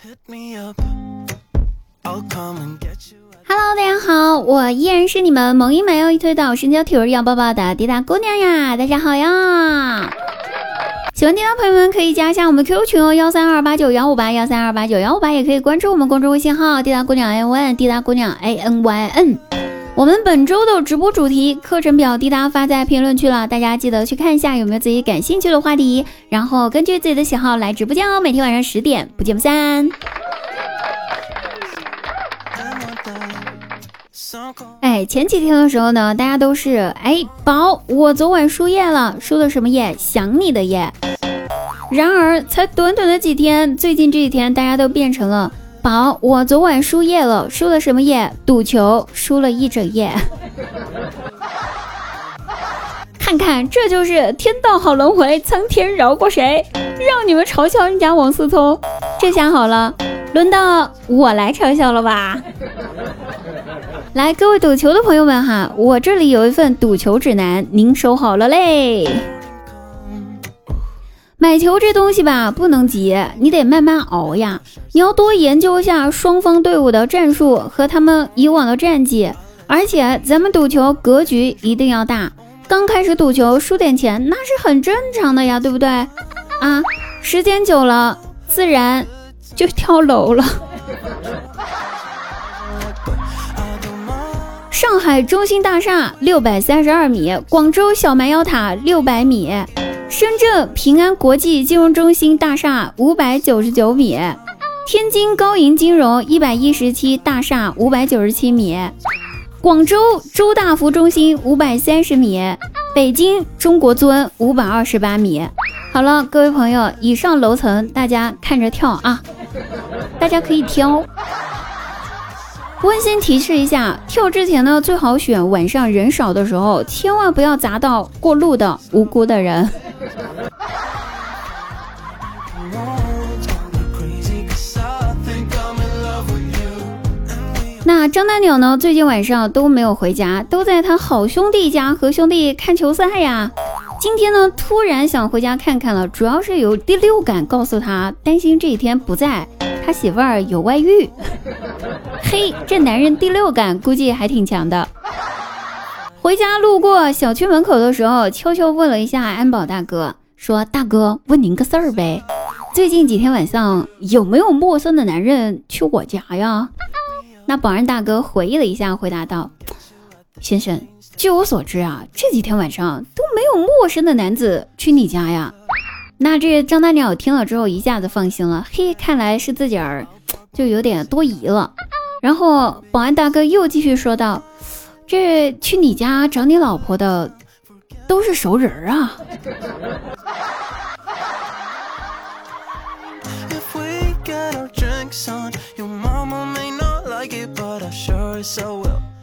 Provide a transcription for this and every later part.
Hello，大家好，我依然是你们萌一美哦一推倒身娇体味要抱抱的滴答姑娘呀！大家好呀！喜欢滴答朋友们可以加一下我们 QQ 群哦，幺三二八九幺五八幺三二八九幺五八，也可以关注我们公众微信号滴答姑娘 n y 滴答姑娘 a n y n。我们本周的直播主题课程表滴答发在评论区了，大家记得去看一下有没有自己感兴趣的话题，然后根据自己的喜好来直播间哦，每天晚上十点不见不散。哎，前几天的时候呢，大家都是哎宝，我昨晚输液了，输的什么液？想你的液。然而才短短的几天，最近这几天大家都变成了宝，我昨晚输液了，输了什么液？赌球，输了一整夜。看看，这就是天道好轮回，苍天饶过谁？让你们嘲笑人家王思聪，这下好了，轮到我来嘲笑了吧？来，各位赌球的朋友们哈，我这里有一份赌球指南，您收好了嘞。买球这东西吧，不能急，你得慢慢熬呀。你要多研究一下双方队伍的战术和他们以往的战绩，而且咱们赌球格局一定要大。刚开始赌球输点钱，那是很正常的呀，对不对？啊，时间久了，自然就跳楼了。上海中心大厦六百三十二米，广州小蛮腰塔六百米，深圳平安国际金融中心大厦五百九十九米，天津高银金融一百一十七大厦五百九十七米，广州周大福中心五百三十米，北京中国尊五百二十八米。好了，各位朋友，以上楼层大家看着跳啊，大家可以挑。温馨提示一下，跳之前呢，最好选晚上人少的时候，千万不要砸到过路的无辜的人。张大鸟呢？最近晚上都没有回家，都在他好兄弟家和兄弟看球赛呀。今天呢，突然想回家看看了，主要是有第六感告诉他，担心这几天不在。他媳妇儿有外遇，嘿，这男人第六感估计还挺强的。回家路过小区门口的时候，悄悄问了一下安保大哥，说：“大哥，问您个事儿呗，最近几天晚上有没有陌生的男人去我家呀？”那保安大哥回忆了一下，回答道：“先生，据我所知啊，这几天晚上都没有陌生的男子去你家呀。”那这张大鸟听了之后一下子放心了，嘿，看来是自己儿就有点多疑了。然后保安大哥又继续说道：“这去你家找你老婆的都是熟人啊。”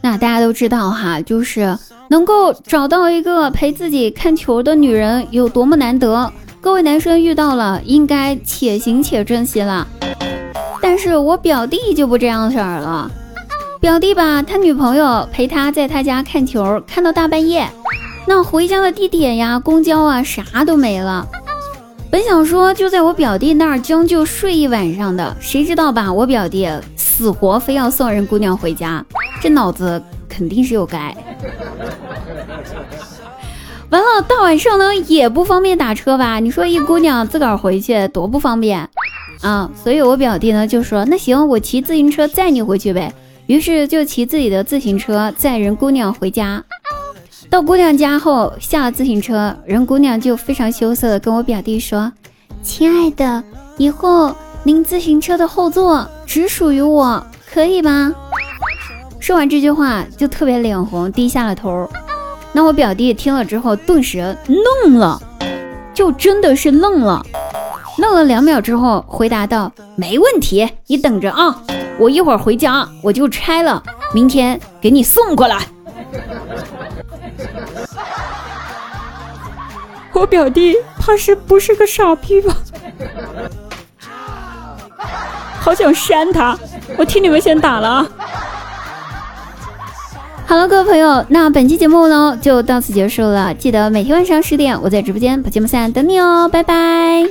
那大家都知道哈，就是能够找到一个陪自己看球的女人有多么难得。各位男生遇到了，应该且行且珍惜了。但是我表弟就不这样式儿了。表弟吧，他女朋友陪他在他家看球，看到大半夜，那回家的地铁呀、公交啊，啥都没了。本想说就在我表弟那儿将就睡一晚上的，谁知道吧，我表弟死活非要送人姑娘回家，这脑子肯定是有该。完了，大晚上呢也不方便打车吧？你说一姑娘自个儿回去多不方便啊！所以我表弟呢就说：“那行，我骑自行车载你回去呗。”于是就骑自己的自行车载人姑娘回家。到姑娘家后，下了自行车，人姑娘就非常羞涩的跟我表弟说：“亲爱的，以后您自行车的后座只属于我，可以吗？”说完这句话，就特别脸红，低下了头。那我表弟听了之后，顿时愣了，就真的是愣了，愣了两秒之后，回答道：“没问题，你等着啊，我一会儿回家我就拆了，明天给你送过来。”我表弟怕是不是个傻逼吧？好想扇他！我替你们先打了啊。好了，各位朋友，那本期节目呢就到此结束了。记得每天晚上十点，我在直播间不见不散等你哦，拜拜。